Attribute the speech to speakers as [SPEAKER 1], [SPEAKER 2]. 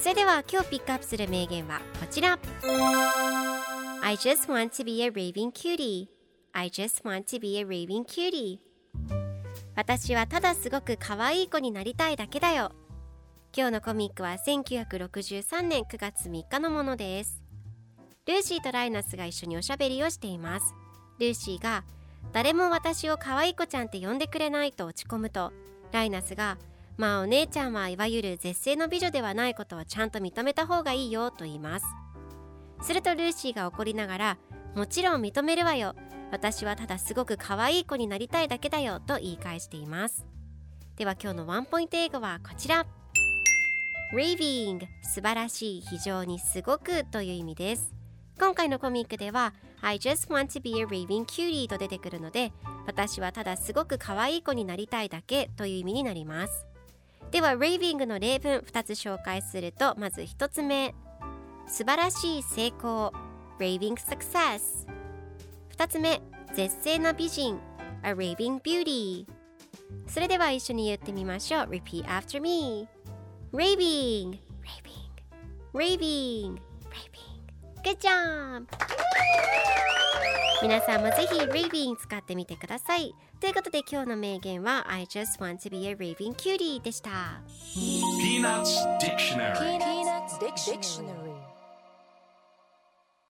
[SPEAKER 1] それでは今日ピックアップする名言はこちら。I just want to be a raving cutie. I just want to be a raving cutie. 私はただすごく可愛い子になりたいだけだよ。今日のコミックは1963年9月3日のものです。ルーシーとライナスが一緒におしゃべりをしています。ルーシーが誰も私を可愛い子ちゃんって呼んでくれないと落ち込むとライナスがまあお姉ちゃんはいわゆる絶世の美女ではないことをちゃんと認めた方がいいよと言います。するとルーシーが怒りながらもちろん認めるわよ。私はただすごく可愛い子になりたいだけだよと言い返しています。では今日のワンポイント英語はこちら。Raving 素晴らしい非常にすごくという意味です。今回のコミックでは I just want to be a raving cutie と出てくるので私はただすごく可愛い子になりたいだけという意味になります。では raving の例文2つ紹介するとまず1つ目素晴らしい成功 raving success 2つ目絶世の美人 a raving beauty それでは一緒に言ってみましょう repeat after me raving raving raving raving Good job! 皆さんもぜひ Raving 使ってみてください。ということで今日の名言は I just want to be a Raving cutie でした。
[SPEAKER 2] ピー
[SPEAKER 3] ナッツディクショナリ